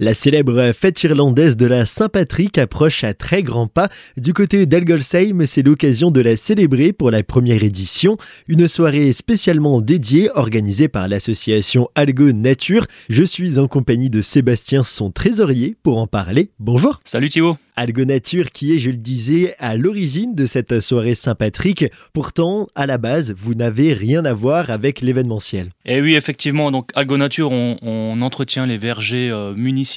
La célèbre fête irlandaise de la Saint-Patrick approche à très grands pas. Du côté d'Algolsheim, c'est l'occasion de la célébrer pour la première édition. Une soirée spécialement dédiée organisée par l'association Algo Nature. Je suis en compagnie de Sébastien, son trésorier, pour en parler. Bonjour. Salut Thibaut. Algo Nature qui est, je le disais, à l'origine de cette soirée Saint-Patrick. Pourtant, à la base, vous n'avez rien à voir avec l'événementiel. Et eh oui, effectivement, donc Algo Nature, on, entretient les vergers euh, municipaux,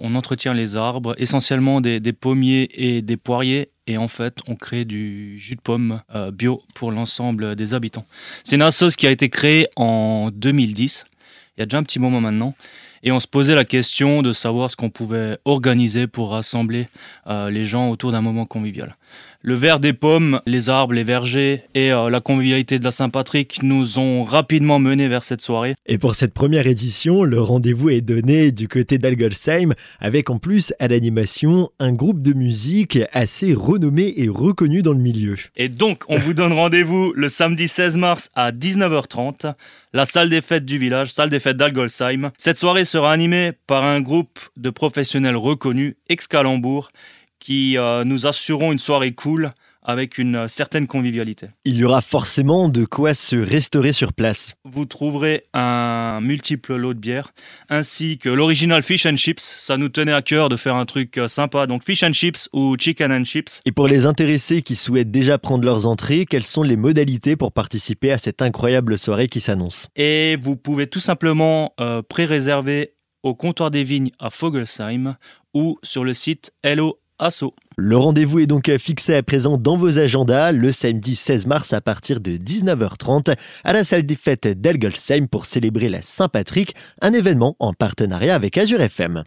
on entretient les arbres, essentiellement des, pommiers et des poiriers. Et en fait on crée du jus de pomme euh, bio pour l'ensemble des habitants. C'est une association qui a été créée en 2010, il y a déjà un petit moment maintenant, et on se posait la question de savoir ce qu'on pouvait organiser pour rassembler euh, les gens autour d'un moment convivial. Le verre des pommes, les arbres, les vergers et euh, la convivialité de la Saint-Patrick nous ont rapidement menés vers cette soirée. Et pour cette première édition, le rendez-vous est donné du côté d'Algolsheim avec en plus à l'animation un groupe de musique assez renommé et reconnu dans le milieu. Et donc, on vous donne rendez-vous le samedi 16 mars à 19h30, la salle des fêtes du village, salle des fêtes d'Algolsheim. Cette soirée sera animée par un groupe de professionnels reconnus, ex-Calembourg, qui euh, nous assureront une soirée cool avec une euh, certaine convivialité. Il y aura forcément de quoi se restaurer sur place. Vous trouverez un multiple lot de bière ainsi que l'original fish and chips. Ça nous tenait à cœur de faire un truc euh, sympa, donc fish and chips ou chicken and chips. Et pour les intéressés qui souhaitent déjà prendre leurs entrées, quelles sont les modalités pour participer à cette incroyable soirée qui s'annonce? Et vous pouvez tout simplement pré-réserver au comptoir des vignes à Fogelsheim ou sur le site Hello le rendez-vous est donc fixé à présent dans vos agendas le samedi 16 mars à partir de 19h30 à la salle des fêtes d'Elgolsheim pour célébrer la Saint-Patrick, un événement en partenariat avec Azure FM.